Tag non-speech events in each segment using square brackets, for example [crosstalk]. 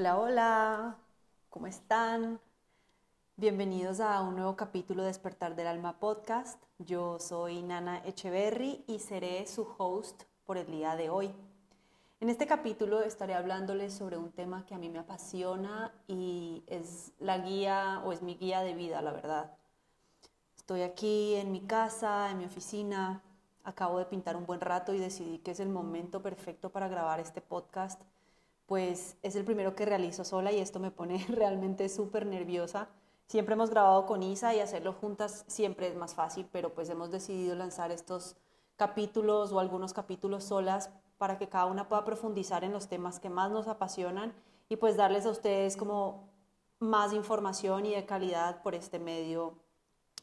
Hola, hola, ¿cómo están? Bienvenidos a un nuevo capítulo de Despertar del Alma podcast. Yo soy Nana Echeverry y seré su host por el día de hoy. En este capítulo estaré hablándoles sobre un tema que a mí me apasiona y es la guía o es mi guía de vida, la verdad. Estoy aquí en mi casa, en mi oficina, acabo de pintar un buen rato y decidí que es el momento perfecto para grabar este podcast, pues es el primero que realizo sola y esto me pone [laughs] realmente súper nerviosa. Siempre hemos grabado con Isa y hacerlo juntas siempre es más fácil, pero pues hemos decidido lanzar estos capítulos o algunos capítulos solas para que cada una pueda profundizar en los temas que más nos apasionan y pues darles a ustedes como más información y de calidad por este medio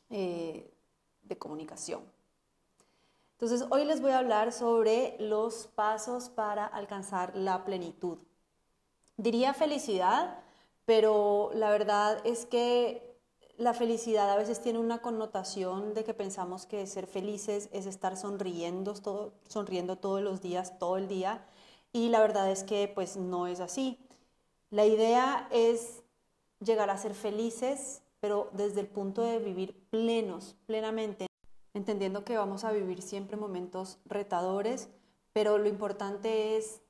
eh, de comunicación. Entonces, hoy les voy a hablar sobre los pasos para alcanzar la plenitud. Diría felicidad, pero la verdad es que la felicidad a veces tiene una connotación de que pensamos que ser felices es estar sonriendo, todo, sonriendo todos los días, todo el día, y la verdad es que pues no es así. La idea es llegar a ser felices, pero desde el punto de vivir plenos, plenamente, entendiendo que vamos a vivir siempre momentos retadores, pero lo importante es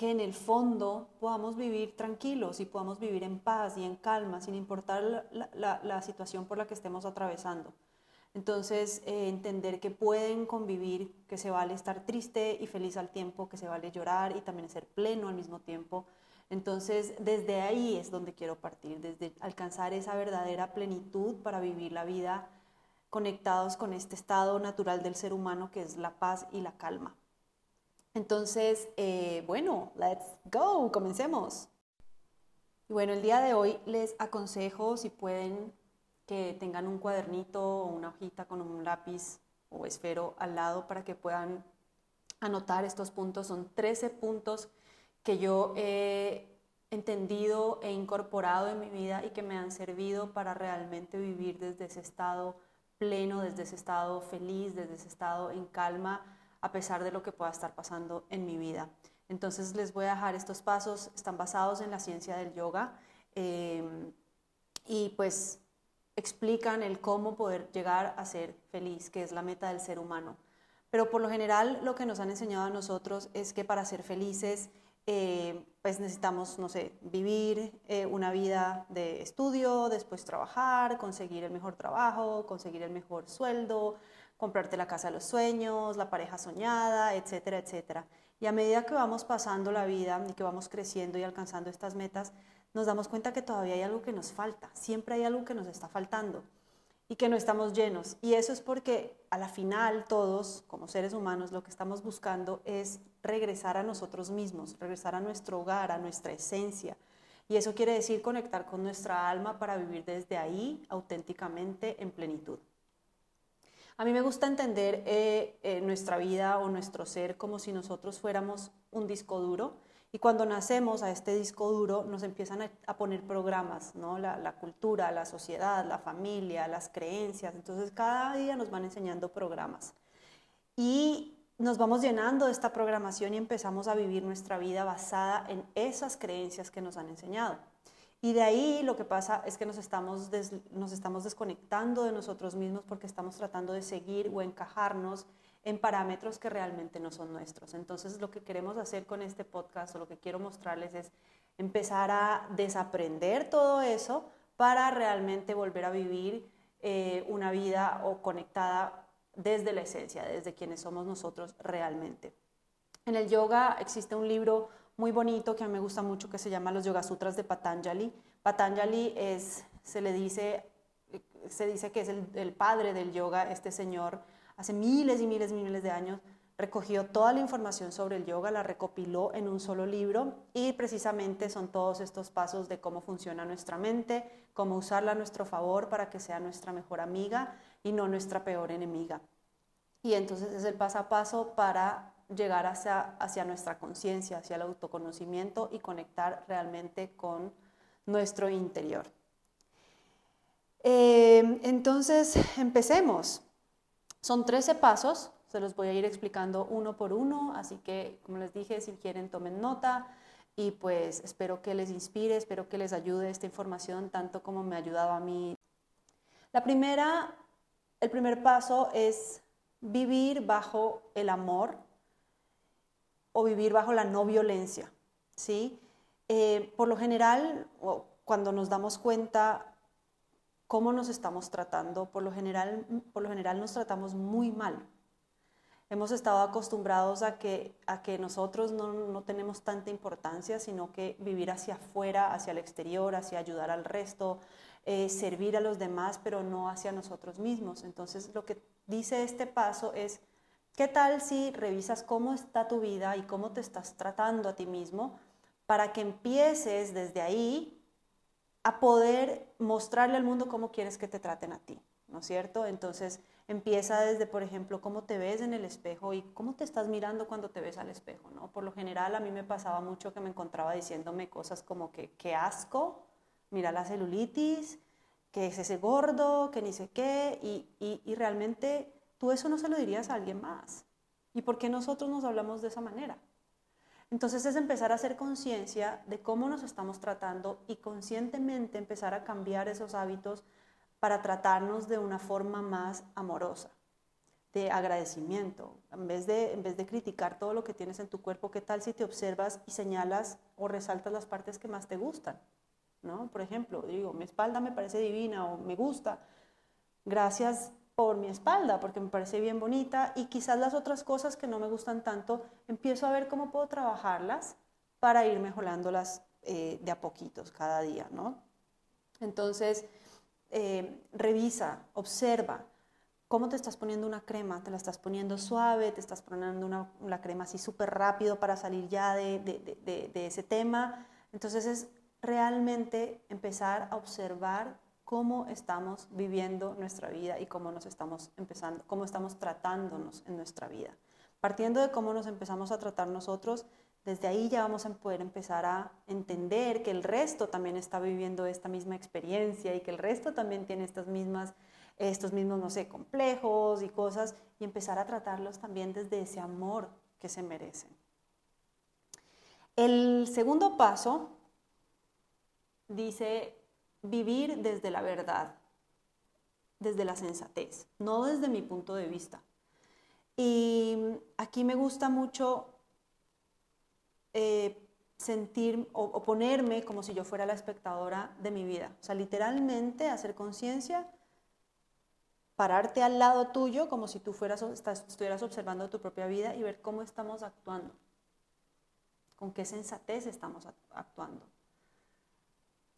que en el fondo podamos vivir tranquilos y podamos vivir en paz y en calma, sin importar la, situación por la que estemos atravesando. Entonces, eh, entender que pueden convivir, que se vale estar triste y feliz al tiempo, que se vale llorar y también ser pleno al mismo tiempo. Entonces, desde ahí es donde quiero partir, desde alcanzar esa verdadera plenitud para vivir la vida conectados con este estado natural del ser humano que es la paz y la calma. Entonces, eh, bueno, let's go, comencemos. Y bueno, el día de hoy les aconsejo si pueden que tengan un cuadernito o una hojita con un lápiz o esfero al lado para que puedan anotar estos puntos. Son 13 puntos que yo he entendido e incorporado en mi vida y que me han servido para realmente vivir desde ese estado pleno, desde ese estado feliz, desde ese estado en calma a pesar de lo que pueda estar pasando en mi vida. Entonces les voy a dejar estos pasos, están basados en la ciencia del yoga eh, y pues explican el cómo poder llegar a ser feliz, que es la meta del ser humano. Pero por lo general lo que nos han enseñado a nosotros es que para ser felices eh, pues necesitamos, no sé, vivir eh, una vida de estudio, después trabajar, conseguir el mejor trabajo, conseguir el mejor sueldo, comprarte la casa de los sueños, la pareja soñada, etcétera, etcétera. Y a medida que vamos pasando la vida y que vamos creciendo y alcanzando estas metas, nos damos cuenta que todavía hay algo que nos falta, siempre hay algo que nos está faltando y que no estamos llenos. Y eso es porque a la final todos, como seres humanos, lo que estamos buscando es regresar a nosotros mismos, regresar a nuestro hogar, a nuestra esencia. Y eso quiere decir conectar con nuestra alma para vivir desde ahí auténticamente en plenitud. A mí me gusta entender eh, eh, nuestra vida o nuestro ser como si nosotros fuéramos un disco duro y cuando nacemos a este disco duro nos empiezan a, poner programas, ¿no? La, la, cultura, la sociedad, la familia, las creencias. Entonces cada día nos van enseñando programas. Y nos vamos llenando de esta programación y empezamos a vivir nuestra vida basada en esas creencias que nos han enseñado. Y de ahí lo que pasa es que nos estamos, nos estamos desconectando de nosotros mismos porque estamos tratando de seguir o encajarnos en parámetros que realmente no son nuestros. Entonces lo que queremos hacer con este podcast o lo que quiero mostrarles es empezar a desaprender todo eso para realmente volver a vivir eh, una vida o conectada desde la esencia, desde quienes somos nosotros realmente. En el yoga existe un libro muy bonito que a mí me gusta mucho que se llama Los Yoga Sutras de Patanjali. Patanjali es, se le dice, se dice que es el, el padre del yoga, este señor hace miles y miles y miles de años recogió toda la información sobre el yoga, la recopiló en un solo libro y precisamente son todos estos pasos de cómo funciona nuestra mente, cómo usarla a nuestro favor para que sea nuestra mejor amiga y no nuestra peor enemiga. Y entonces es el paso a paso para llegar hacia, hacia nuestra conciencia, hacia el autoconocimiento y conectar realmente con nuestro interior. Eh, entonces, empecemos. Son 13 pasos, se los voy a ir explicando uno por uno, así que, como les dije, si quieren, tomen nota y pues espero que les inspire, espero que les ayude esta información tanto como me ha ayudado a mí. La primera, el primer paso es vivir bajo el amor o vivir bajo la no violencia, ¿sí? Eh, por lo general, cuando nos damos cuenta cómo nos estamos tratando, por lo general, por lo general nos tratamos muy mal. Hemos estado acostumbrados a que, a que nosotros no, no tenemos tanta importancia, sino que vivir hacia afuera, hacia el exterior, hacia ayudar al resto, eh, servir a los demás, pero no hacia nosotros mismos. Entonces, lo que dice este paso es, ¿qué tal si revisas cómo está tu vida y cómo te estás tratando a ti mismo para que empieces desde ahí a poder mostrarle al mundo cómo quieres que te traten a ti, ¿no es cierto? Entonces empieza desde, por ejemplo, cómo te ves en el espejo y cómo te estás mirando cuando te ves al espejo, ¿no? Por lo general a mí me pasaba mucho que me encontraba diciéndome cosas como que qué asco, mira la celulitis, que es ese gordo, que ni sé qué, y, y, y realmente tú eso no se lo dirías a alguien más. ¿Y por qué nosotros nos hablamos de esa manera? Entonces es empezar a hacer conciencia de cómo nos estamos tratando y conscientemente empezar a cambiar esos hábitos para tratarnos de una forma más amorosa, de agradecimiento. En vez de, en vez de criticar todo lo que tienes en tu cuerpo, ¿qué tal si te observas y señalas o resaltas las partes que más te gustan? ¿No? Por ejemplo, digo, mi espalda me parece divina o me gusta. Gracias por mi espalda, porque me parece bien bonita, y quizás las otras cosas que no me gustan tanto, empiezo a ver cómo puedo trabajarlas para ir mejorándolas eh, de a poquitos cada día, ¿no? Entonces, eh, revisa, observa cómo te estás poniendo una crema, te la estás poniendo suave, te estás poniendo una, una crema así súper rápido para salir ya de, de, de ese tema. Entonces es realmente empezar a observar cómo estamos viviendo nuestra vida y cómo nos estamos empezando, cómo estamos tratándonos en nuestra vida. Partiendo de cómo nos empezamos a tratar nosotros, desde ahí ya vamos a poder empezar a entender que el resto también está viviendo esta misma experiencia y que el resto también tiene estas mismas, estos mismos, no sé, complejos y cosas y empezar a tratarlos también desde ese amor que se merecen. El segundo paso dice vivir desde la verdad, desde la sensatez, no desde mi punto de vista. Y aquí me gusta mucho eh, sentir o, ponerme como si yo fuera la espectadora de mi vida. O sea, literalmente hacer conciencia, pararte al lado tuyo como si tú fueras, estuvieras observando tu propia vida y ver cómo estamos actuando, con qué sensatez estamos actuando.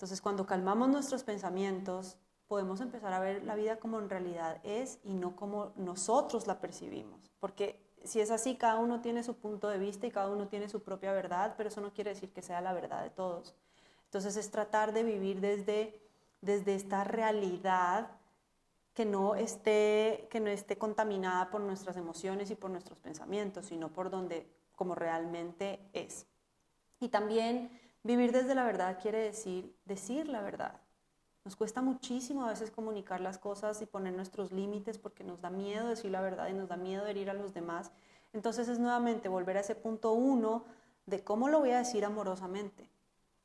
Entonces, cuando calmamos nuestros pensamientos, podemos empezar a ver la vida como en realidad es y no como nosotros la percibimos. Porque si es así, cada uno tiene su punto de vista y cada uno tiene su propia verdad, pero eso no quiere decir que sea la verdad de todos. Entonces es tratar de vivir desde, desde esta realidad que no, esté, que no esté contaminada por nuestras emociones y por nuestros pensamientos, sino por donde como realmente es. Y también Vivir desde la verdad quiere decir decir la verdad. Nos cuesta muchísimo a veces comunicar las cosas y poner nuestros límites porque nos da miedo decir la verdad y nos da miedo herir a los demás. Entonces es nuevamente volver a ese punto uno de cómo lo voy a decir amorosamente.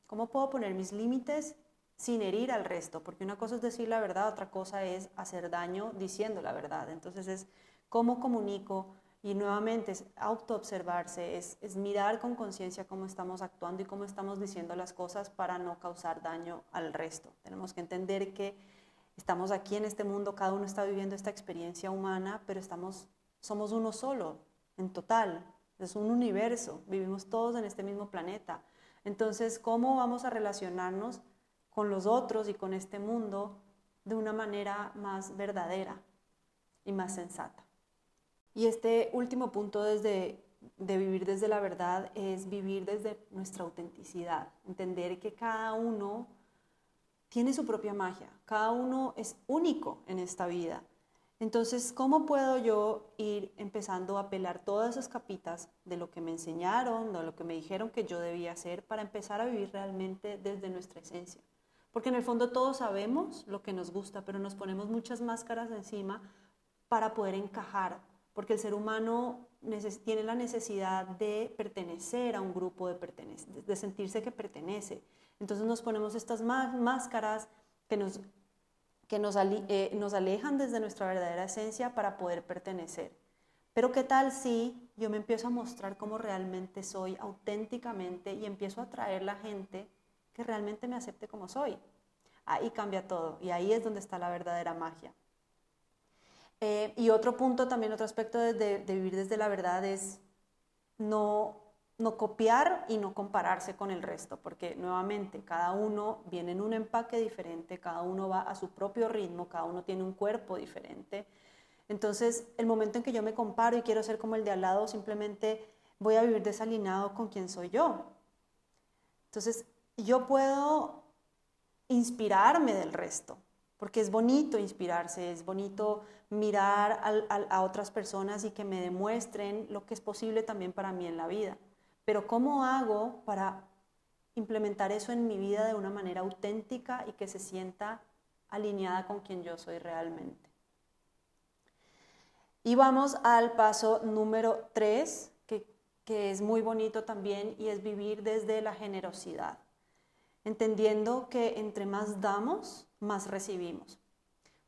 ¿Cómo puedo poner mis límites sin herir al resto? Porque una cosa es decir la verdad, otra cosa es hacer daño diciendo la verdad. Entonces es cómo comunico, y nuevamente es autoobservarse, es, es mirar con conciencia cómo estamos actuando y cómo estamos diciendo las cosas para no causar daño al resto. Tenemos que entender que estamos aquí en este mundo, cada uno está viviendo esta experiencia humana, pero estamos, somos uno solo, en total. Es un universo, vivimos todos en este mismo planeta. Entonces, ¿cómo vamos a relacionarnos con los otros y con este mundo de una manera más verdadera y más sensata? Y este último punto desde, de vivir desde la verdad es vivir desde nuestra autenticidad, entender que cada uno tiene su propia magia, cada uno es único en esta vida. Entonces, ¿cómo puedo yo ir empezando a pelar todas esas capitas de lo que me enseñaron, de lo que me dijeron que yo debía hacer para empezar a vivir realmente desde nuestra esencia? Porque en el fondo todos sabemos lo que nos gusta, pero nos ponemos muchas máscaras encima para poder encajar porque el ser humano tiene la necesidad de pertenecer a un grupo, de, de sentirse que pertenece. Entonces nos ponemos estas máscaras que nos, eh, nos alejan desde nuestra verdadera esencia para poder pertenecer. Pero ¿qué tal si yo me empiezo a mostrar como realmente soy auténticamente y empiezo a atraer la gente que realmente me acepte como soy? Ahí cambia todo y ahí es donde está la verdadera magia. Eh, y otro punto también, otro aspecto de, vivir desde la verdad es no, no copiar y no compararse con el resto, porque nuevamente cada uno viene en un empaque diferente, cada uno va a su propio ritmo, cada uno tiene un cuerpo diferente. Entonces, el momento en que yo me comparo y quiero ser como el de al lado, simplemente voy a vivir desalineado con quien soy yo. Entonces, yo puedo inspirarme del resto, porque es bonito inspirarse, es bonito mirar a, otras personas y que me demuestren lo que es posible también para mí en la vida. Pero ¿cómo hago para implementar eso en mi vida de una manera auténtica y que se sienta alineada con quien yo soy realmente? Y vamos al paso número tres, que, que es muy bonito también, y es vivir desde la generosidad entendiendo que entre más damos, más recibimos.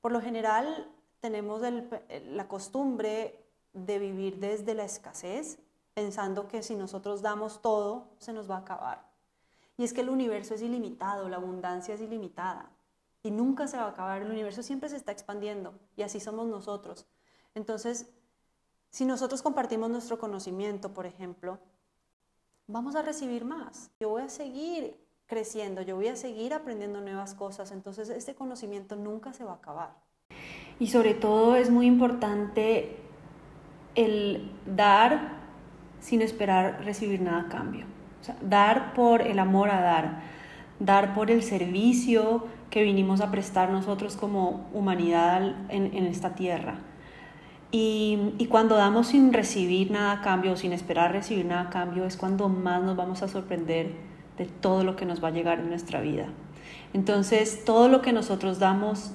Por lo general, tenemos la costumbre de vivir desde la escasez, pensando que si nosotros damos todo, se nos va a acabar. Y es que el universo es ilimitado, la abundancia es ilimitada y nunca se va a acabar. El universo siempre se está expandiendo y así somos nosotros. Entonces, si nosotros compartimos nuestro conocimiento, por ejemplo, vamos a recibir más. Yo voy a seguir creciendo, yo voy a seguir aprendiendo nuevas cosas, entonces este conocimiento nunca se va a acabar. Y sobre todo es muy importante el dar sin esperar recibir nada a cambio. Dar por el amor a dar, dar por el servicio que vinimos a prestar nosotros como humanidad en, esta tierra. Y, y, cuando damos sin recibir nada a cambio, sin esperar recibir nada a cambio, es cuando más nos vamos a sorprender de todo lo que nos va a llegar en nuestra vida. Entonces, todo lo que nosotros damos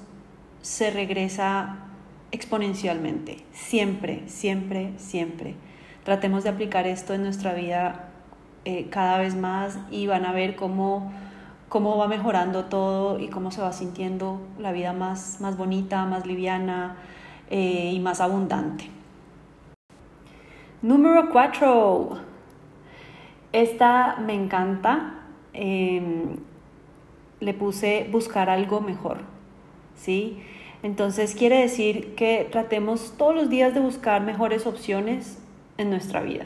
se regresa exponencialmente, siempre, siempre, siempre. Tratemos de aplicar esto en nuestra vida eh, cada vez más y van a ver cómo, cómo va mejorando todo y cómo se va sintiendo la vida más, más bonita, más liviana eh, y más abundante. Número 4. Esta me encanta Em, le puse buscar algo mejor, ¿sí? Entonces quiere decir que tratemos todos los días de buscar mejores opciones en nuestra vida.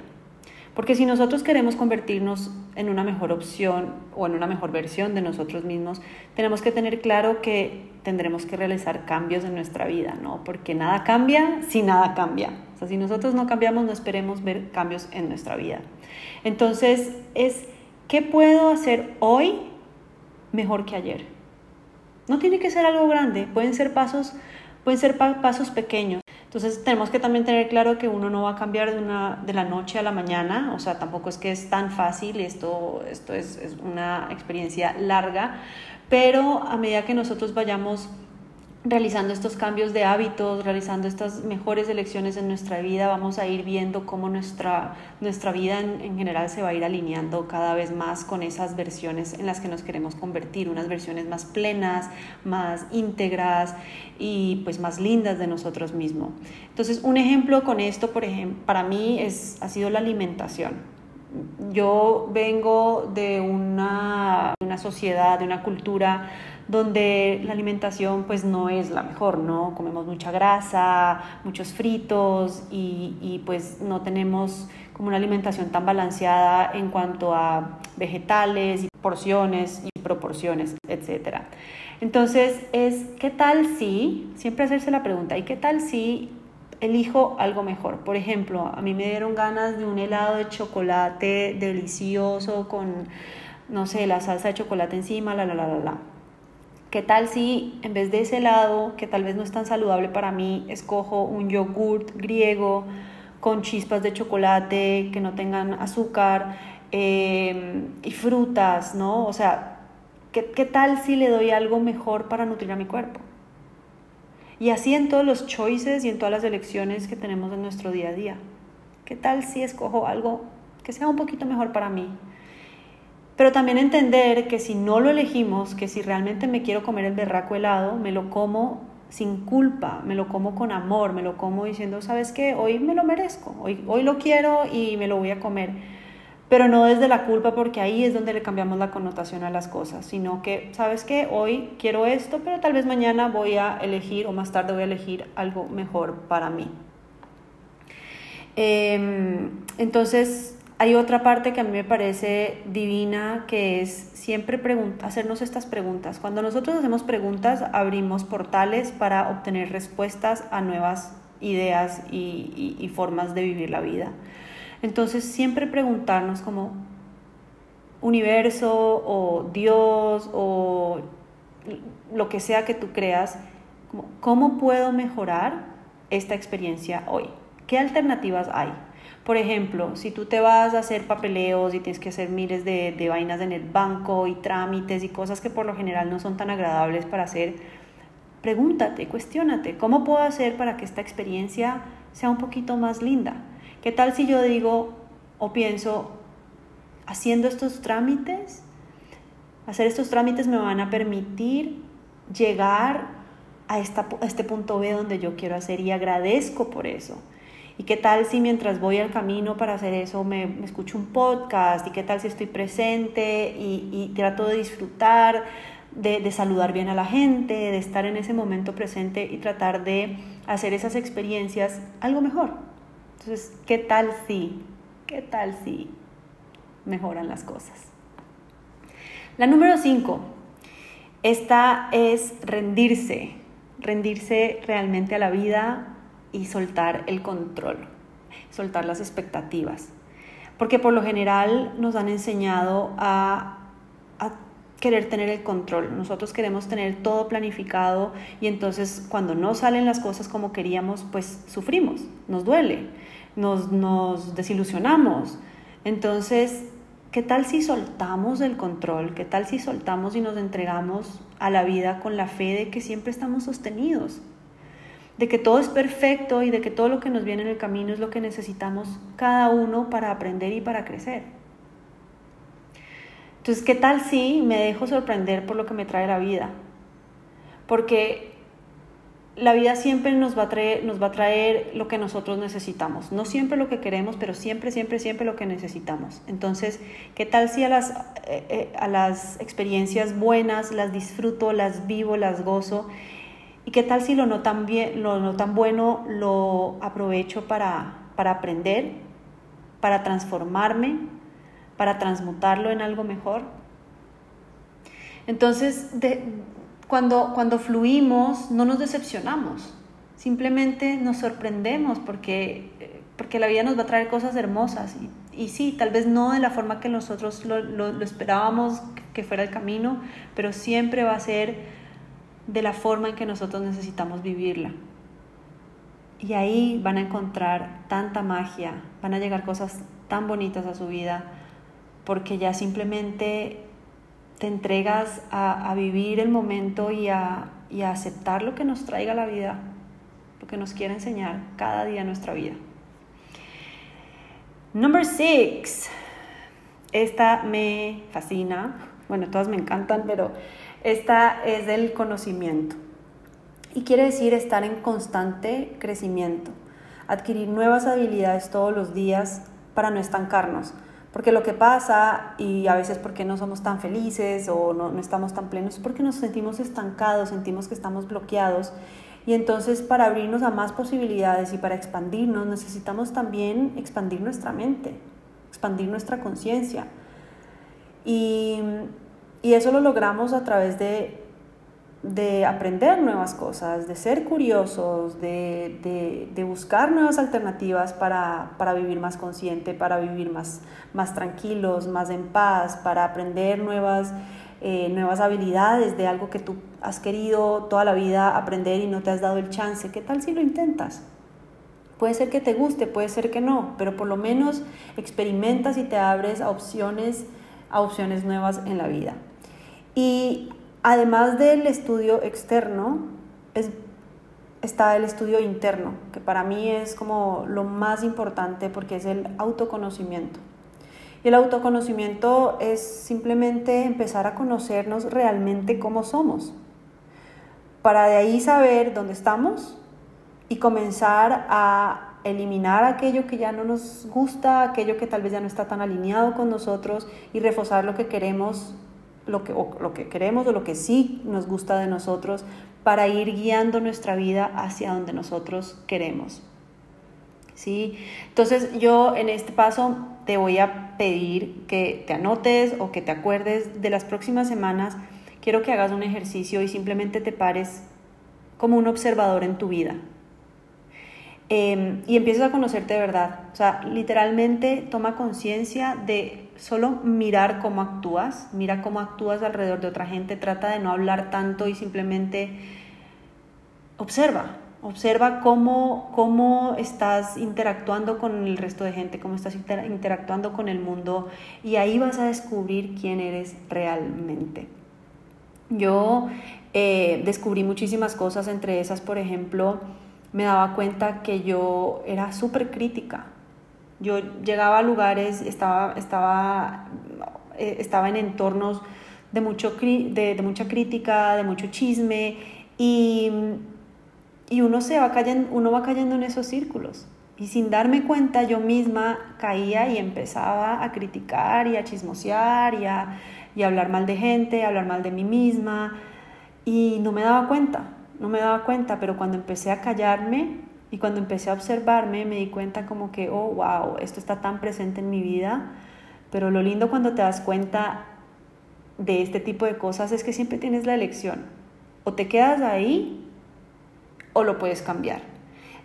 Porque si nosotros queremos convertirnos en una mejor opción o en una mejor versión de nosotros mismos, tenemos que tener claro que tendremos que realizar cambios en nuestra vida, ¿no? Porque nada cambia si nada cambia. O sea, si nosotros no cambiamos, no esperemos ver cambios en nuestra vida. Entonces, es ¿Qué puedo hacer hoy mejor que ayer? No tiene que ser algo grande, pueden ser pasos, pueden ser pasos pequeños. Entonces tenemos que también tener claro que uno no va a cambiar de, una, de la noche a la mañana, o sea, tampoco es que es tan fácil, esto, esto es, es una experiencia larga, pero a medida que nosotros vayamos realizando estos cambios de hábitos, realizando estas mejores elecciones en nuestra vida, vamos a ir viendo cómo nuestra, nuestra vida en, general se va a ir alineando cada vez más con esas versiones en las que nos queremos convertir, unas versiones más plenas, más íntegras y pues más lindas de nosotros mismos. Entonces, un ejemplo con esto, por ejemplo, para mí es, ha sido la alimentación yo vengo de una, una, sociedad, de una cultura donde la alimentación pues no es la mejor, ¿no? Comemos mucha grasa, muchos fritos y, y pues no tenemos como una alimentación tan balanceada en cuanto a vegetales y porciones y proporciones, etc. Entonces es, ¿qué tal si, siempre hacerse la pregunta, ¿y qué tal si elijo algo mejor? Por ejemplo, a mí me dieron ganas de un helado de chocolate delicioso con, no sé, la salsa de chocolate encima, la, la, la, la, la ¿Qué tal si en vez de ese helado, que tal vez no es tan saludable para mí, escojo un yogurt griego con chispas de chocolate que no tengan azúcar em, y frutas, ¿no? O sea, ¿qué, ¿qué tal si le doy algo mejor para nutrir a mi cuerpo? Y así en todos los choices y en todas las elecciones que tenemos en nuestro día a día. ¿Qué tal si escojo algo que sea un poquito mejor para mí? Pero también entender que si no lo elegimos, que si realmente me quiero comer el berraco helado, me lo como sin culpa, me lo como con amor, me lo como diciendo, ¿sabes qué? Hoy me lo merezco, hoy, hoy lo quiero y me lo voy a comer. Pero no desde la culpa porque ahí es donde le cambiamos la connotación a las cosas, sino que, ¿sabes qué? Hoy quiero esto, pero tal vez mañana voy a elegir o más tarde voy a elegir algo mejor para mí. Em, entonces, hay otra parte que a mí me parece divina, que es siempre hacernos estas preguntas. Cuando nosotros hacemos preguntas, abrimos portales para obtener respuestas a nuevas ideas y, formas de vivir la vida. Entonces, siempre preguntarnos como universo o Dios o lo que sea que tú creas, ¿cómo puedo mejorar esta experiencia hoy? ¿Qué alternativas hay? Por ejemplo, si tú te vas a hacer papeleos y tienes que hacer miles de, de vainas en el banco y trámites y cosas que por lo general no son tan agradables para hacer, pregúntate, cuestiónate, ¿cómo puedo hacer para que esta experiencia sea un poquito más linda? ¿Qué tal si yo digo o pienso, haciendo estos trámites, hacer estos trámites me van a permitir llegar a, esta, a este punto B donde yo quiero hacer y agradezco por eso? ¿Y qué tal si mientras voy al camino para hacer eso me, escucho un podcast? ¿Y qué tal si estoy presente y, trato de disfrutar, de, de, saludar bien a la gente, de estar en ese momento presente y tratar de hacer esas experiencias algo mejor? Entonces, ¿qué tal si? ¿Qué tal si mejoran las cosas? La número 5. Esta es rendirse, rendirse realmente a la vida, y soltar el control, soltar las expectativas. Porque por lo general nos han enseñado a, querer tener el control. Nosotros queremos tener todo planificado y entonces cuando no salen las cosas como queríamos, pues sufrimos, nos duele, nos, nos desilusionamos. Entonces, ¿qué tal si soltamos el control? ¿Qué tal si soltamos y nos entregamos a la vida con la fe de que siempre estamos sostenidos? De que todo es perfecto y de que todo lo que nos viene en el camino es lo que necesitamos cada uno para aprender y para crecer. Entonces, ¿qué tal si me dejo sorprender por lo que me trae la vida? Porque la vida siempre nos va, a traer, nos va a traer lo que nosotros necesitamos. No siempre lo que queremos, pero siempre, siempre, siempre lo que necesitamos. Entonces, ¿qué tal si a las, eh, eh, a las experiencias buenas las disfruto, las vivo, las gozo ¿Y qué tal si lo no tan, bien, lo no tan bueno lo aprovecho para, para aprender, para transformarme, para transmutarlo en algo mejor? Entonces, cuando, cuando fluimos, no nos decepcionamos, simplemente nos sorprendemos porque, porque la vida nos va a traer cosas hermosas. Y, y sí, tal vez no de la forma que nosotros lo, lo, lo esperábamos que fuera el camino, pero siempre va a ser de la forma en que nosotros necesitamos vivirla. Y ahí van a encontrar tanta magia, van a llegar cosas tan bonitas a su vida, porque ya simplemente te entregas a, vivir el momento y a, y a aceptar lo que nos traiga la vida, lo que nos quiere enseñar cada día nuestra vida. Number six. Esta me fascina. Bueno, todas me encantan, pero esta es del conocimiento y quiere decir estar en constante crecimiento, adquirir nuevas habilidades todos los días para no estancarnos. Porque lo que pasa, y a veces porque no somos tan felices o no, no estamos tan plenos, es porque nos sentimos estancados, sentimos que estamos bloqueados. Y entonces para abrirnos a más posibilidades y para expandirnos necesitamos también expandir nuestra mente, expandir nuestra conciencia. Y y eso lo logramos a través de, de aprender nuevas cosas, de ser curiosos, de, de, buscar nuevas alternativas para, para, vivir más consciente, para vivir más, más tranquilos, más en paz, para aprender nuevas, eh, nuevas habilidades de algo que tú has querido toda la vida aprender y no te has dado el chance. ¿Qué tal si lo intentas? Puede ser que te guste, puede ser que no, pero por lo menos experimentas y te abres a opciones, a opciones nuevas en la vida. Y además del estudio externo, es está el estudio interno, que para mí es como lo más importante porque es el autoconocimiento. Y el autoconocimiento es simplemente empezar a conocernos realmente cómo somos, para de ahí saber dónde estamos y comenzar a eliminar aquello que ya no nos gusta, aquello que tal vez ya no está tan alineado con nosotros y reforzar lo que queremos, lo que, o lo que queremos o lo que sí nos gusta de nosotros para ir guiando nuestra vida hacia donde nosotros queremos. ¿Sí? Entonces yo en este paso te voy a pedir que te anotes o que te acuerdes de las próximas semanas. Quiero que hagas un ejercicio y simplemente te pares como un observador en tu vida. Em, y empieces a conocerte de verdad. O sea, literalmente toma conciencia de solo mirar cómo actúas, mira cómo actúas alrededor de otra gente, trata de no hablar tanto y simplemente observa, observa cómo, cómo estás interactuando con el resto de gente, cómo estás interactuando con el mundo y ahí vas a descubrir quién eres realmente. Yo eh, descubrí muchísimas cosas, entre esas, por ejemplo, me daba cuenta que yo era súper crítica. Yo llegaba a lugares, estaba, estaba, eh, estaba en entornos de, mucho, de, de, mucha crítica, de mucho chisme, y, y uno, se va cayendo, uno va cayendo en esos círculos. Y sin darme cuenta, yo misma caía y empezaba a criticar y a chismosear y a, y a hablar mal de gente, a hablar mal de mí misma, y no me daba cuenta no me daba cuenta, pero cuando empecé a callarme y cuando empecé a observarme me di cuenta como que, oh, wow, esto está tan presente en mi vida, pero lo lindo cuando te das cuenta de este tipo de cosas es que siempre tienes la elección, o te quedas ahí o lo puedes cambiar.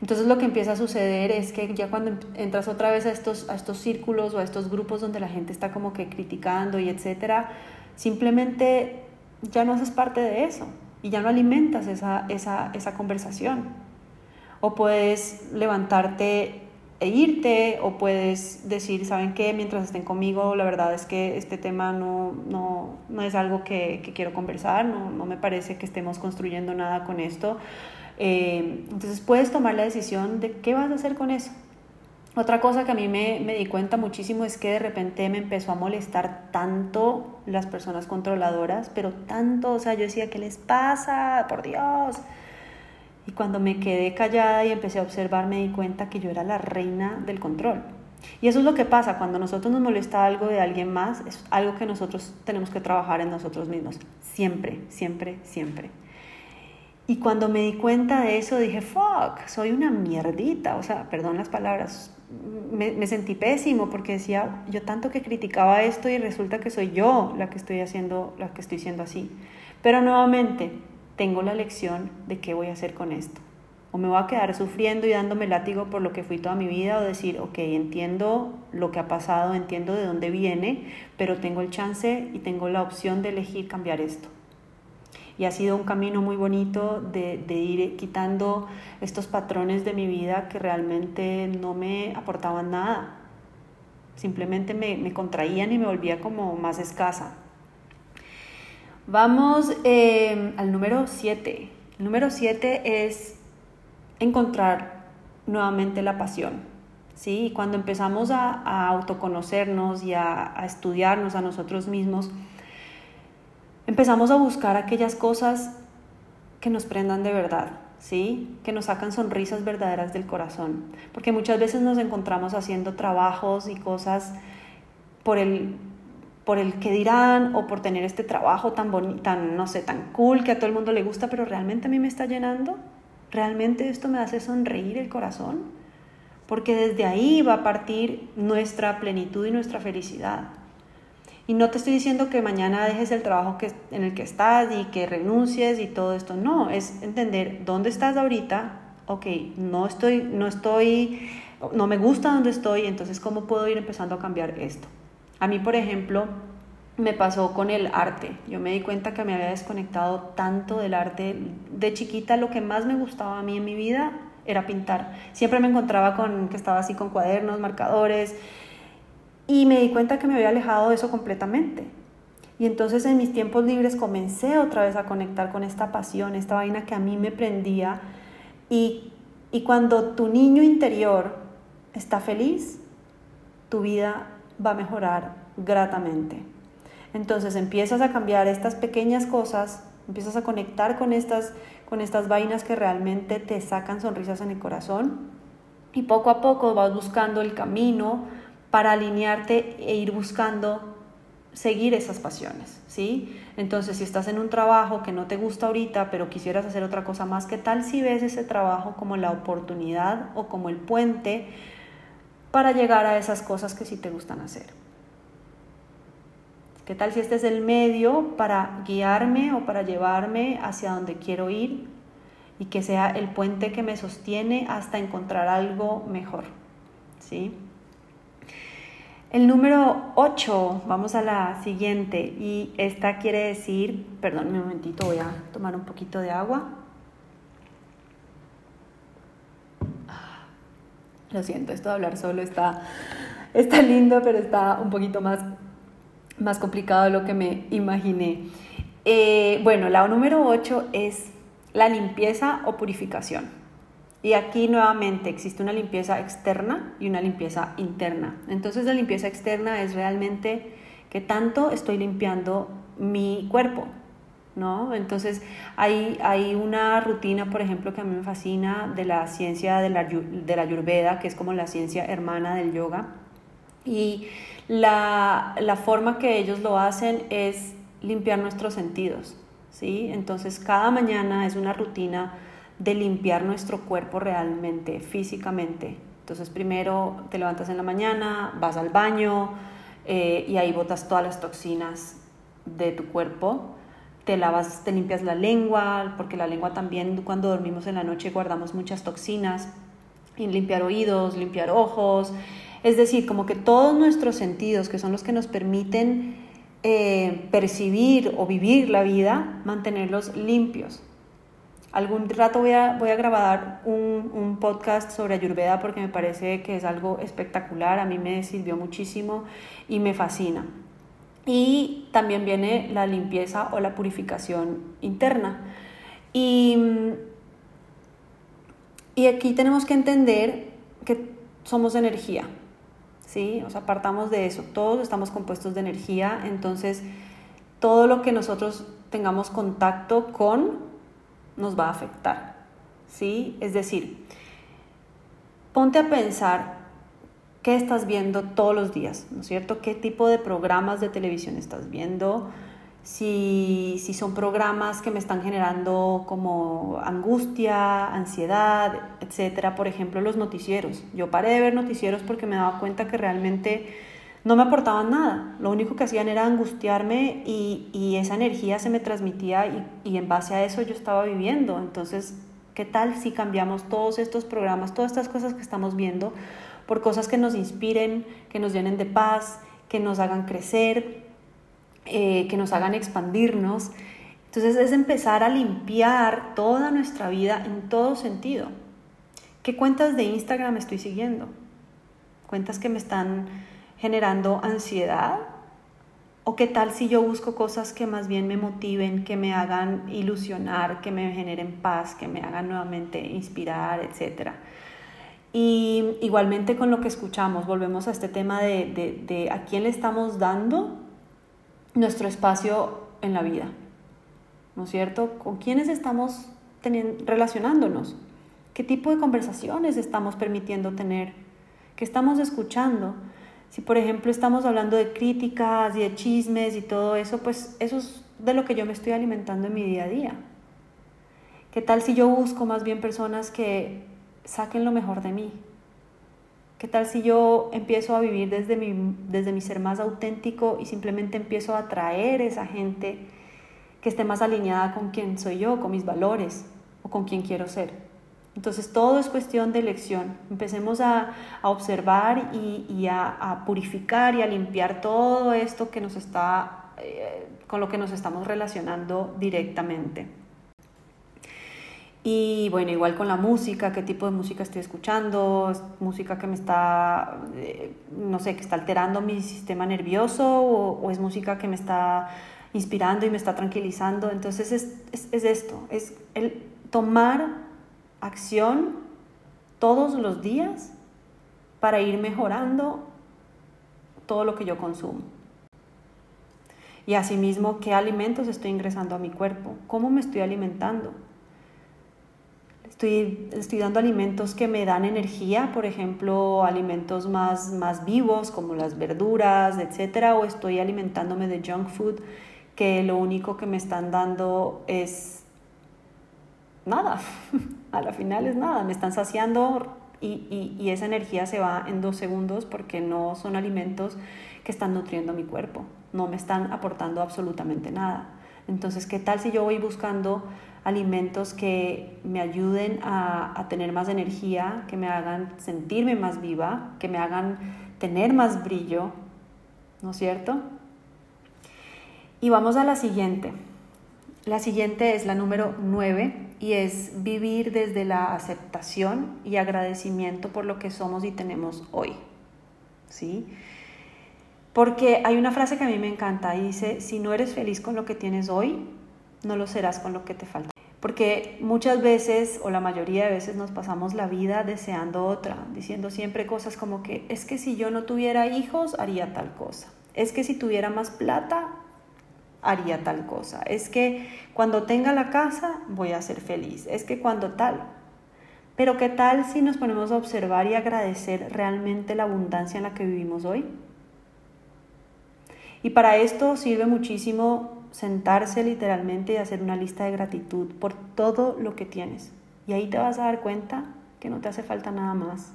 Entonces lo que empieza a suceder es que ya cuando entras otra vez a estos, a estos círculos o a estos grupos donde la gente está como que criticando y etcétera, simplemente ya no haces parte de eso y ya no alimentas esa, esa, esa conversación. O puedes levantarte e irte, o puedes decir, ¿saben qué? Mientras estén conmigo, la verdad es que este tema no, no, no es algo que, quiero conversar, no, no me parece que estemos construyendo nada con esto. Eh, entonces puedes tomar la decisión de qué vas a hacer con eso. Otra cosa que a mí me, me, di cuenta muchísimo es que de repente me empezó a molestar tanto las personas controladoras, pero tanto, o sea, yo decía, ¿qué les pasa? Por Dios. Y cuando me quedé callada y empecé a observar, me di cuenta que yo era la reina del control. Y eso es lo que pasa, cuando nosotros nos molesta algo de alguien más, es algo que nosotros tenemos que trabajar en nosotros mismos. Siempre, siempre, siempre. Y cuando me di cuenta de eso, dije, fuck, soy una mierdita. O sea, perdón las palabras, me, sentí pésimo porque decía, yo tanto que criticaba esto y resulta que soy yo la que estoy haciendo, la que estoy siendo así. Pero nuevamente, tengo la lección de qué voy a hacer con esto. O me voy a quedar sufriendo y dándome látigo por lo que fui toda mi vida, o decir, ok, entiendo lo que ha pasado, entiendo de dónde viene, pero tengo el chance y tengo la opción de elegir cambiar esto y ha sido un camino muy bonito de, de, ir quitando estos patrones de mi vida que realmente no me aportaban nada. Simplemente me, me contraían y me volvía como más escasa. Vamos eh, al número 7. El número 7 es encontrar nuevamente la pasión. ¿sí? Cuando empezamos a, a autoconocernos y a, a estudiarnos a nosotros mismos, empezamos a buscar aquellas cosas que nos prendan de verdad, ¿sí? Que nos sacan sonrisas verdaderas del corazón. Porque muchas veces nos encontramos haciendo trabajos y cosas por el, por el que dirán o por tener este trabajo tan bonito, tan, no sé, tan cool que a todo el mundo le gusta, pero realmente a mí me está llenando. ¿Realmente esto me hace sonreír el corazón? Porque desde ahí va a partir nuestra plenitud y nuestra felicidad. Y no te estoy diciendo que mañana dejes el trabajo que, en el que estás y que renuncies y todo esto. No, es entender dónde estás ahorita. Ok, no estoy, no estoy, no me gusta donde estoy, entonces cómo puedo ir empezando a cambiar esto. A mí, por ejemplo, me pasó con el arte. Yo me di cuenta que me había desconectado tanto del arte. De chiquita lo que más me gustaba a mí en mi vida era pintar. Siempre me encontraba con que estaba así con cuadernos, marcadores, y me di cuenta que me había alejado de eso completamente. Y entonces en mis tiempos libres comencé otra vez a conectar con esta pasión, esta vaina que a mí me prendía. Y, y cuando tu niño interior está feliz, tu vida va a mejorar gratamente. Entonces empiezas a cambiar estas pequeñas cosas, empiezas a conectar con estas, con estas vainas que realmente te sacan sonrisas en el corazón y poco a poco vas buscando el camino para alinearte e ir buscando seguir esas pasiones, ¿sí? Entonces, si estás en un trabajo que no te gusta ahorita, pero quisieras hacer otra cosa más, ¿qué tal si ves ese trabajo como la oportunidad o como el puente para llegar a esas cosas que sí te gustan hacer? ¿Qué tal si este es el medio para guiarme o para llevarme hacia donde quiero ir y que sea el puente que me sostiene hasta encontrar algo mejor? ¿Sí? El número 8, vamos a la siguiente, y esta quiere decir, perdón un momentito, voy a tomar un poquito de agua. Lo siento, esto de hablar solo está, está lindo, pero está un poquito más, más complicado de lo que me imaginé. Eh, bueno, la número 8 es la limpieza o purificación. Y aquí nuevamente existe una limpieza externa y una limpieza interna. Entonces la limpieza externa es realmente que tanto estoy limpiando mi cuerpo, ¿no? Entonces hay, hay una rutina, por ejemplo, que a mí me fascina de la ciencia de la, de la Ayurveda, que es como la ciencia hermana del yoga. Y la, la forma que ellos lo hacen es limpiar nuestros sentidos, ¿sí? Entonces cada mañana es una rutina de limpiar nuestro cuerpo realmente, físicamente. Entonces primero te levantas en la mañana, vas al baño eh, y ahí botas todas las toxinas de tu cuerpo. Te lavas, te limpias la lengua, porque la lengua también cuando dormimos en la noche guardamos muchas toxinas. Limpiar oídos, limpiar ojos. Es decir, como que todos nuestros sentidos, que son los que nos permiten eh, percibir o vivir la vida, mantenerlos limpios. Algún rato voy a, voy a grabar un, un, podcast sobre Ayurveda porque me parece que es algo espectacular, a mí me sirvió muchísimo y me fascina. Y también viene la limpieza o la purificación interna. Y, y aquí tenemos que entender que somos energía, ¿sí? O sea, apartamos de eso, todos estamos compuestos de energía, entonces todo lo que nosotros tengamos contacto con nos va a afectar. ¿sí? Es decir, ponte a pensar qué estás viendo todos los días, ¿no es cierto? ¿Qué tipo de programas de televisión estás viendo? Si, si son programas que me están generando como angustia, ansiedad, etcétera. Por ejemplo, los noticieros. Yo paré de ver noticieros porque me daba cuenta que realmente no me aportaban nada. Lo único que hacían era angustiarme y, esa energía se me transmitía y, y, en base a eso yo estaba viviendo. Entonces, ¿qué tal si cambiamos todos estos programas, todas estas cosas que estamos viendo por cosas que nos inspiren, que nos llenen de paz, que nos hagan crecer, eh, que nos hagan expandirnos? Entonces es empezar a limpiar toda nuestra vida en todo sentido. ¿Qué cuentas de Instagram estoy siguiendo? Cuentas que me están generando ansiedad? ¿O qué tal si yo busco cosas que más bien me motiven, que me hagan ilusionar, que me generen paz, que me hagan nuevamente inspirar, etcétera? Y igualmente con lo que escuchamos, volvemos a este tema de, de, a quién le estamos dando nuestro espacio en la vida, ¿no es cierto? ¿Con quiénes estamos relacionándonos? ¿Qué tipo de conversaciones estamos permitiendo tener? ¿Qué estamos escuchando? Si por ejemplo estamos hablando de críticas y de chismes y todo eso, pues eso es de lo que yo me estoy alimentando en mi día a día. ¿Qué tal si yo busco más bien personas que saquen lo mejor de mí? ¿Qué tal si yo empiezo a vivir desde mi, desde mi ser más auténtico y simplemente empiezo a atraer esa gente que esté más alineada con quien soy yo, con mis valores o con quien quiero ser? Entonces todo es cuestión de elección. Empecemos a, observar y, a, purificar y a limpiar todo esto que nos está, eh, con lo que nos estamos relacionando directamente. Y bueno, igual con la música, qué tipo de música estoy escuchando, música que me está, eh, no sé, que está alterando mi sistema nervioso o, es música que me está inspirando y me está tranquilizando. Entonces es, es, es esto, es el tomar acción todos los días para ir mejorando todo lo que yo consumo. Y asimismo, qué alimentos estoy ingresando a mi cuerpo, cómo me estoy alimentando. Estoy, estoy dando alimentos que me dan energía, por ejemplo, alimentos más, más vivos como las verduras, etcétera, o estoy alimentándome de junk food que lo único que me están dando es nada. [laughs] a la final es nada, me están saciando y, y, esa energía se va en dos segundos porque no son alimentos que están nutriendo mi cuerpo, no me están aportando absolutamente nada. Entonces, ¿qué tal si yo voy buscando alimentos que me ayuden a, a, tener más energía, que me hagan sentirme más viva, que me hagan tener más brillo, ¿no es cierto? Y vamos a la siguiente. La siguiente es la número 9 y es vivir desde la aceptación y agradecimiento por lo que somos y tenemos hoy. ¿Sí? Porque hay una frase que a mí me encanta y dice, si no eres feliz con lo que tienes hoy, no lo serás con lo que te falta. Porque muchas veces, o la mayoría de veces, nos pasamos la vida deseando otra, diciendo siempre cosas como que es que si yo no tuviera hijos, haría tal cosa. Es que si tuviera más plata, haría tal cosa. Es que cuando tenga la casa voy a ser feliz. Es que cuando tal. Pero ¿qué tal si nos ponemos a observar y agradecer realmente la abundancia en la que vivimos hoy? Y para esto sirve muchísimo sentarse literalmente y hacer una lista de gratitud por todo lo que tienes. Y ahí te vas a dar cuenta que no te hace falta nada más.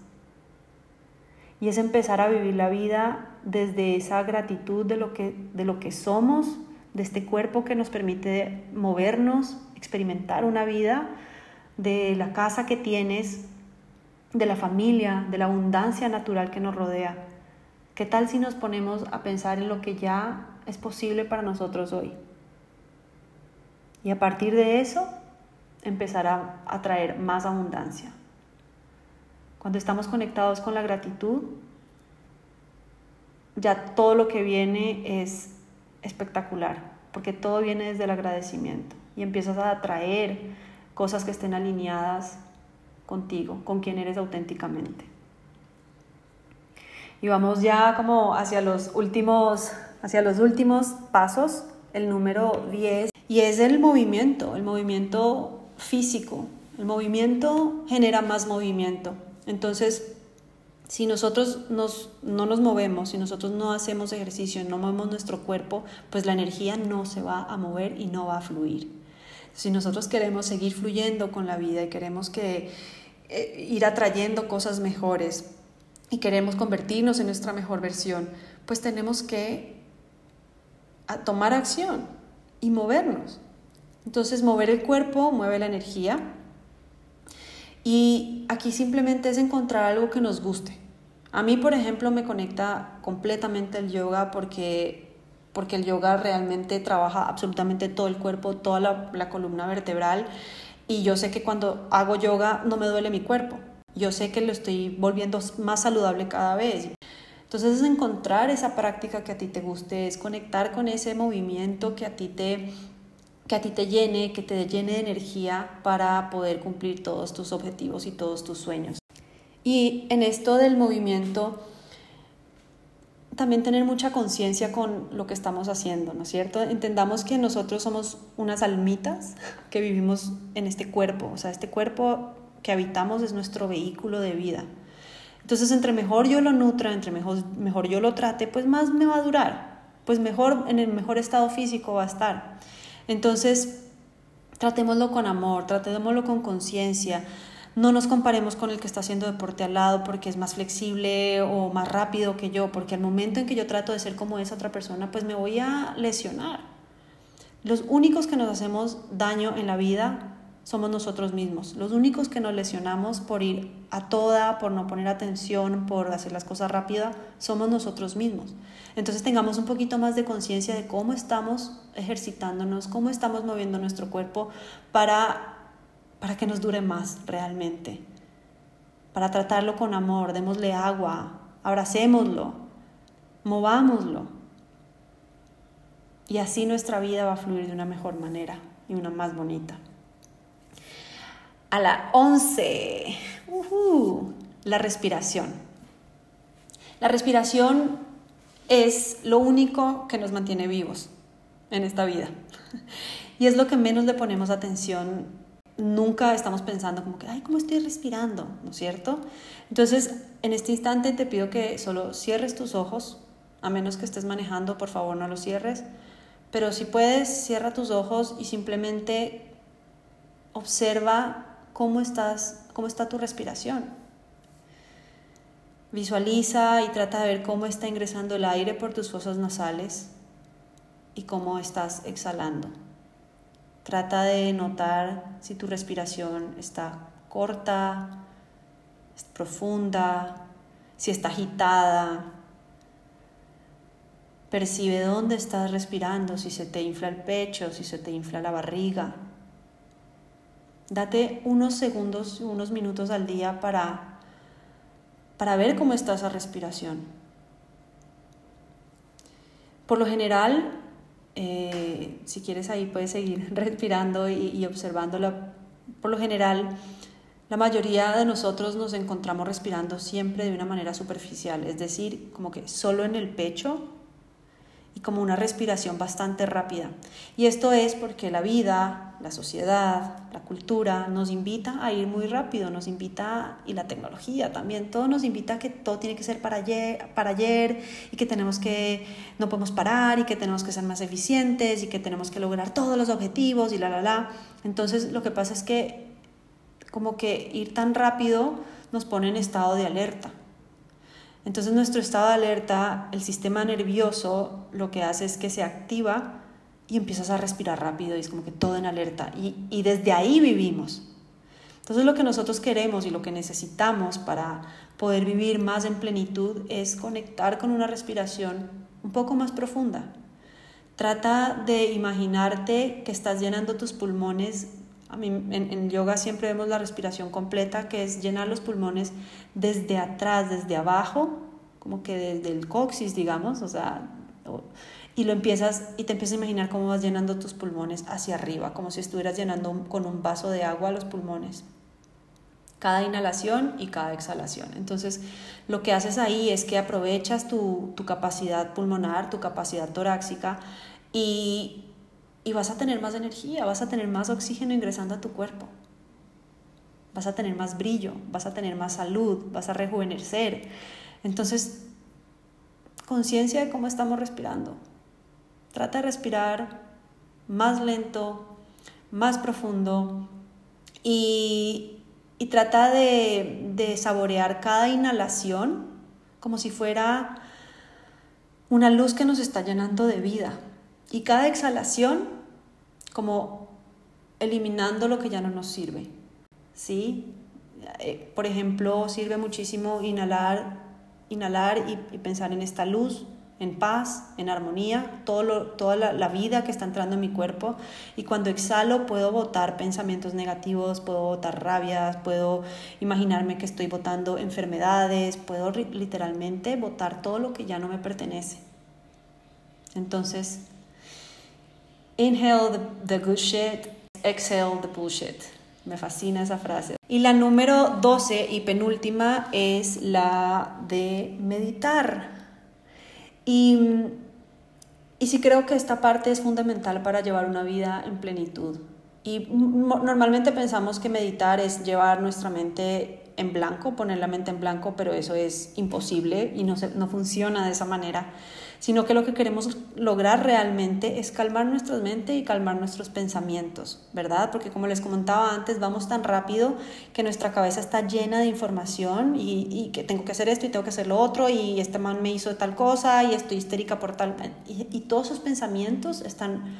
Y es empezar a vivir la vida desde esa gratitud de lo que, de lo que somos de este cuerpo que nos permite movernos, experimentar una vida, de la casa que tienes, de la familia, de la abundancia natural que nos rodea. ¿Qué tal si nos ponemos a pensar en lo que ya es posible para nosotros hoy? Y a partir de eso, empezar a traer más abundancia. Cuando estamos conectados con la gratitud, ya todo lo que viene es espectacular, porque todo viene desde el agradecimiento y empiezas a atraer cosas que estén alineadas contigo, con quien eres auténticamente. Y vamos ya como hacia los últimos, hacia los últimos pasos, el número 10, y es el movimiento, el movimiento físico. El movimiento genera más movimiento. Entonces, si nosotros no nos movemos, si nosotros no hacemos ejercicio, no movemos nuestro cuerpo, pues la energía no se va a mover y no va a fluir. Si nosotros queremos seguir fluyendo con la vida y queremos que, eh, ir atrayendo cosas mejores y queremos convertirnos en nuestra mejor versión, pues tenemos que tomar acción y movernos. Entonces, mover el cuerpo mueve la energía, y aquí simplemente es encontrar algo que nos guste. A mí, por ejemplo, me conecta completamente el yoga porque, porque el yoga realmente trabaja absolutamente todo el cuerpo, toda la, la columna vertebral. Y yo sé que cuando hago yoga no me duele mi cuerpo. Yo sé que lo estoy volviendo más saludable cada vez. Entonces es encontrar esa práctica que a ti te guste, es conectar con ese movimiento que a ti te, que a ti te llene, que te llene de energía para poder cumplir todos tus objetivos y todos tus sueños. Y en esto del movimiento, también tener mucha conciencia con lo que estamos haciendo, ¿no es cierto? Entendamos que nosotros somos unas almitas que vivimos en este cuerpo, o sea, este cuerpo que habitamos es nuestro vehículo de vida. Entonces, entre mejor yo lo nutra, entre mejor, mejor yo lo trate, pues más me va a durar, pues mejor, en el mejor estado físico va a estar. Entonces, tratémoslo con amor, tratémoslo con conciencia. No nos comparemos con el que está haciendo deporte al lado porque es más flexible o más rápido que yo, porque al momento en que yo trato de ser como esa otra persona, pues me voy a lesionar. Los únicos que nos hacemos daño en la vida somos nosotros mismos. Los únicos que nos lesionamos por ir a toda, por no poner atención, por hacer las cosas rápidas, somos nosotros mismos. Entonces tengamos un poquito más de conciencia de cómo estamos ejercitándonos, cómo estamos moviendo nuestro cuerpo para, para que nos dure más realmente. Para tratarlo con amor, démosle agua, abracémoslo, movámoslo. Y así nuestra vida va a fluir de una mejor manera y una más bonita. A la 11. la respiración. La respiración es lo único que nos mantiene vivos en esta vida. Y es lo que menos le ponemos atención. Nunca estamos pensando como que, ay, ¿cómo estoy respirando? ¿No es cierto? Entonces, en este instante te pido que solo cierres tus ojos, a menos que estés manejando, por favor no los cierres. Pero si puedes, cierra tus ojos y simplemente observa cómo estás, cómo está tu respiración. Visualiza y trata de ver cómo está ingresando el aire por tus fosas nasales y cómo estás exhalando. Trata de notar si tu respiración está corta, es profunda, si está agitada. Percibe dónde estás respirando, si se te infla el pecho, si se te infla la barriga. Date unos segundos, unos minutos al día para, para ver cómo está esa respiración. Por lo general, eh, si quieres ahí puedes seguir [laughs] respirando y, y observándola. Por lo general, la mayoría de nosotros nos encontramos respirando siempre de una manera superficial, es decir, como que solo en el pecho y como una respiración bastante rápida. Y esto es porque la vida, la sociedad, la cultura nos invita a ir muy rápido, nos invita, y la tecnología también, todo nos invita a que todo tiene que ser para ayer, para ayer y que tenemos que, no podemos parar y que tenemos que ser más eficientes y que tenemos que lograr todos los objetivos y la, la, la. Entonces lo que pasa es que como que ir tan rápido nos pone en estado de alerta. Entonces nuestro estado de alerta, el sistema nervioso lo que hace es que se activa y empiezas a respirar rápido y es como que todo en alerta y, y desde ahí vivimos. Entonces lo que nosotros queremos y lo que necesitamos para poder vivir más en plenitud es conectar con una respiración un poco más profunda. Trata de imaginarte que estás llenando tus pulmones. A mí, en, en, yoga siempre vemos la respiración completa, que es llenar los pulmones desde atrás, desde abajo, como que desde el coxis, digamos, o sea, y lo empiezas y te empiezas a imaginar cómo vas llenando tus pulmones hacia arriba, como si estuvieras llenando con un vaso de agua los pulmones. Cada inhalación y cada exhalación. Entonces, lo que haces ahí es que aprovechas tu, tu capacidad pulmonar, tu capacidad torácica y, y vas a tener más energía, vas a tener más oxígeno ingresando a tu cuerpo vas a tener más brillo, vas a tener más salud, vas a rejuvenecer. Entonces, conciencia de cómo estamos respirando. Trata de respirar más lento, más profundo y, y trata de, de saborear cada inhalación como si fuera una luz que nos está llenando de vida. Y cada exhalación como eliminando lo que ya no nos sirve. ¿sí? Eh, por ejemplo, sirve muchísimo inhalar, inhalar y, pensar en esta luz, en paz, en armonía, todo toda la, vida que está entrando en mi cuerpo. Y cuando exhalo puedo botar pensamientos negativos, puedo botar rabias, puedo imaginarme que estoy botando enfermedades, puedo literalmente botar todo lo que ya no me pertenece. Entonces, inhale the good shit, exhale the bullshit. Me fascina esa frase. Y la número 12 y penúltima es la de meditar. Y, y sí creo que esta parte es fundamental para llevar una vida en plenitud. Y normalmente pensamos que meditar es llevar nuestra mente en blanco, poner la mente en blanco, pero eso es imposible y no, no funciona de esa manera sino que lo que queremos lograr realmente es calmar nuestra mente y calmar nuestros pensamientos, ¿verdad? Porque como les comentaba antes, vamos tan rápido que nuestra cabeza está llena de información y, que tengo que hacer esto y tengo que hacer lo otro y este man me hizo tal cosa y estoy histérica por tal... Y, y todos esos pensamientos están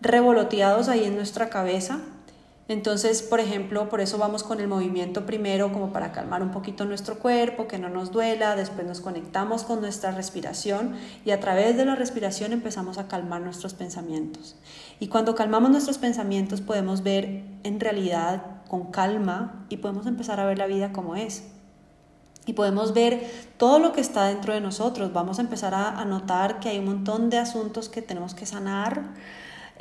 revoloteados ahí en nuestra cabeza entonces, por ejemplo, por eso vamos con el movimiento primero como para calmar un poquito nuestro cuerpo, que no nos duela, después nos conectamos con nuestra respiración y a través de la respiración empezamos a calmar nuestros pensamientos. Y cuando calmamos nuestros pensamientos podemos ver en realidad con calma y podemos empezar a ver la vida como es. Y podemos ver todo lo que está dentro de nosotros. Vamos a empezar a, notar que hay un montón de asuntos que tenemos que sanar,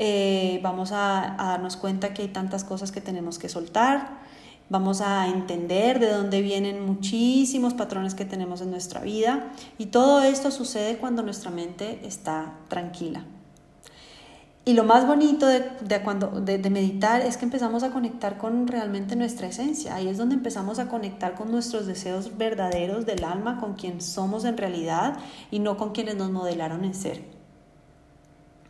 eh, vamos a, darnos cuenta que hay tantas cosas que tenemos que soltar vamos a entender de dónde vienen muchísimos patrones que tenemos en nuestra vida y todo esto sucede cuando nuestra mente está tranquila. Y lo más bonito de, cuando, de, meditar es que empezamos a conectar con realmente nuestra esencia. Ahí es donde empezamos a conectar con nuestros deseos verdaderos del alma, con quien somos en realidad y no con quienes nos modelaron en ser.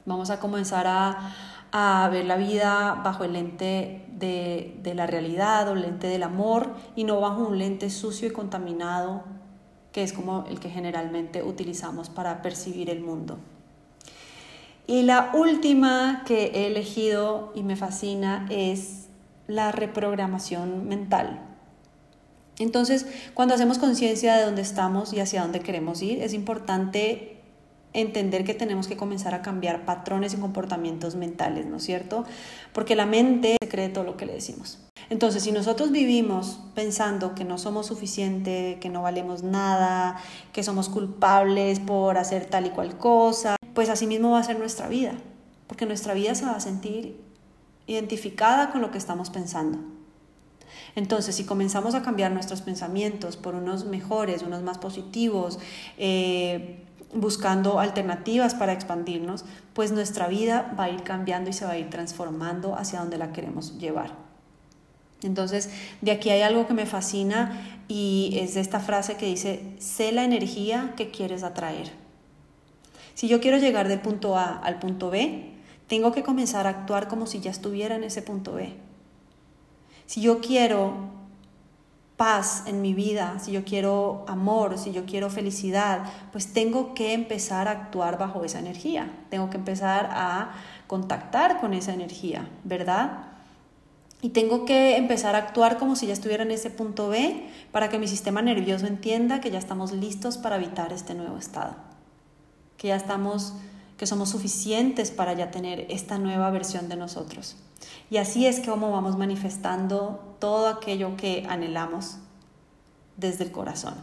Vamos a comenzar a, a ver la vida bajo el lente de, de la realidad o el lente del amor y no bajo un lente sucio y contaminado que es como el que generalmente utilizamos para percibir el mundo. Y la última que he elegido y me fascina es la reprogramación mental. Entonces, cuando hacemos conciencia de dónde estamos y hacia dónde queremos ir, es importante entender que tenemos que comenzar a cambiar patrones y comportamientos mentales, ¿no es cierto? Porque la mente se cree todo lo que le decimos. Entonces, si nosotros vivimos pensando que no somos suficiente, que no valemos nada, que somos culpables por hacer tal y cual cosa, pues así mismo va a ser nuestra vida, porque nuestra vida se va a sentir identificada con lo que estamos pensando. Entonces, si comenzamos a cambiar nuestros pensamientos por unos mejores, unos más positivos, eh, buscando alternativas para expandirnos, pues nuestra vida va a ir cambiando y se va a ir transformando hacia donde la queremos llevar. Entonces, de aquí hay algo que me fascina y es esta frase que dice, sé la energía que quieres atraer. Si yo quiero llegar del punto A al punto B, tengo que comenzar a actuar como si ya estuviera en ese punto B. Si yo quiero paz en mi vida, si yo quiero amor, si yo quiero felicidad, pues tengo que empezar a actuar bajo esa energía. Tengo que empezar a contactar con esa energía, ¿verdad? Y tengo que empezar a actuar como si ya estuviera en ese punto B para que mi sistema nervioso entienda que ya estamos listos para habitar este nuevo estado. Que ya estamos, que somos suficientes para ya tener esta nueva versión de nosotros. Y así es como vamos manifestando todo aquello que anhelamos desde el corazón.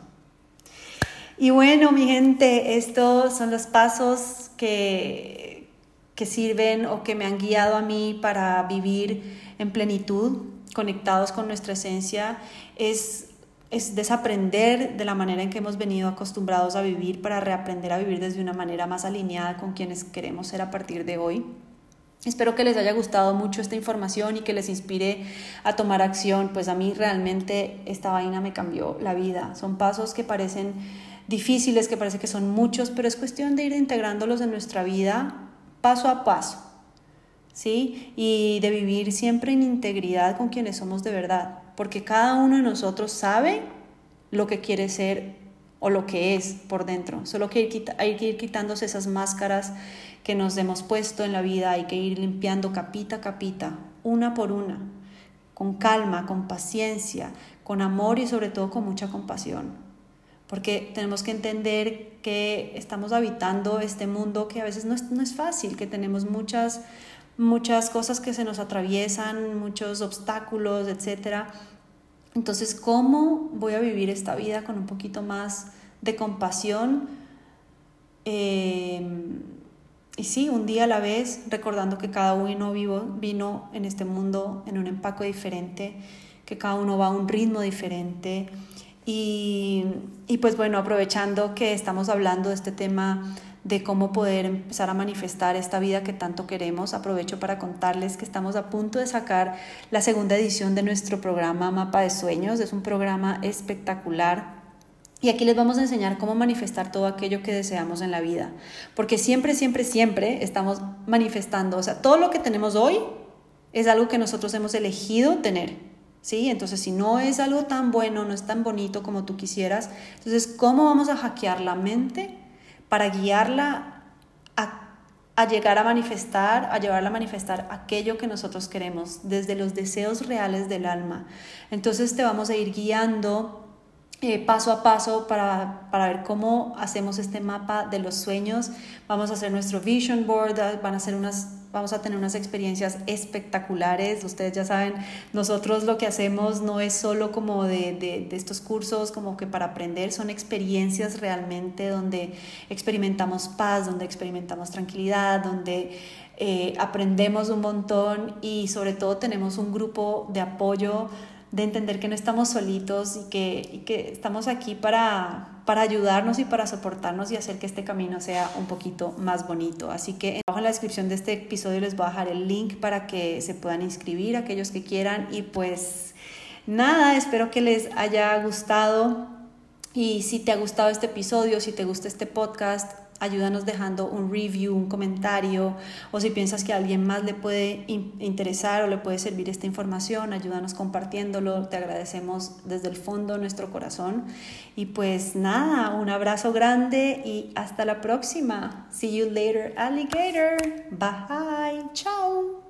Y bueno, mi gente, estos son los pasos que, que sirven o que me han guiado a mí para vivir en plenitud, conectados con nuestra esencia, es, es desaprender de la manera en que hemos venido acostumbrados a vivir para reaprender a vivir desde una manera más alineada con quienes queremos ser a partir de hoy. Espero que les haya gustado mucho esta información y que les inspire a tomar acción, pues a mí realmente esta vaina me cambió la vida. Son pasos que parecen difíciles, que parece que son muchos, pero es cuestión de ir integrándolos en nuestra vida paso a paso. ¿sí? Y de vivir siempre en integridad con quienes somos de verdad, porque cada uno de nosotros sabe lo que quiere ser o lo que es por dentro. Solo que hay que ir quitándose esas máscaras que nos hemos puesto en la vida, hay que ir limpiando capita a capita, una por una, con calma, con paciencia, con amor y sobre todo con mucha compasión. Porque tenemos que entender que estamos habitando este mundo que a veces no es, no es fácil, que tenemos muchas muchas cosas que se nos atraviesan, muchos obstáculos, etc. Entonces, ¿cómo voy a vivir esta vida con un poquito más de compasión? Em, y sí, un día a la vez, recordando que cada uno vivo, vino en este mundo en un empaque diferente, que cada uno va a un ritmo diferente. Y, y pues bueno, aprovechando que estamos hablando de este tema de cómo poder empezar a manifestar esta vida que tanto queremos. Aprovecho para contarles que estamos a punto de sacar la segunda edición de nuestro programa Mapa de Sueños. Es un programa espectacular. Y aquí les vamos a enseñar cómo manifestar todo aquello que deseamos en la vida. Porque siempre, siempre, siempre estamos manifestando. O sea, todo lo que tenemos hoy es algo que nosotros hemos elegido tener. ¿Sí? Entonces, si no es algo tan bueno, no es tan bonito como tú quisieras, entonces, ¿cómo vamos a hackear la mente para guiarla a, llegar a manifestar, a llevarla a manifestar aquello que nosotros queremos, desde los deseos reales del alma. Entonces te vamos a ir guiando eh, paso a paso para, para, ver cómo hacemos este mapa de los sueños. Vamos a hacer nuestro vision board, van a ser unas vamos a tener unas experiencias espectaculares. Ustedes ya saben, nosotros lo que hacemos no es solo como de, de, estos cursos, como que para aprender, son experiencias realmente donde experimentamos paz, donde experimentamos tranquilidad, donde eh, aprendemos un montón y sobre todo tenemos un grupo de apoyo de entender que no estamos solitos y que, y que estamos aquí para, para ayudarnos y para soportarnos y hacer que este camino sea un poquito más bonito. Así que abajo en la descripción de este episodio les voy a dejar el link para que se puedan inscribir aquellos que quieran y pues nada, espero que les haya gustado y si te ha gustado este episodio, si te gusta este podcast, ayúdanos dejando un review, un comentario, o si piensas que a alguien más le puede interesar o le puede servir esta información, ayúdanos compartiéndolo, te agradecemos desde el fondo de nuestro corazón. Y pues nada, un abrazo grande y hasta la próxima. See you later, alligator. Bye, chao.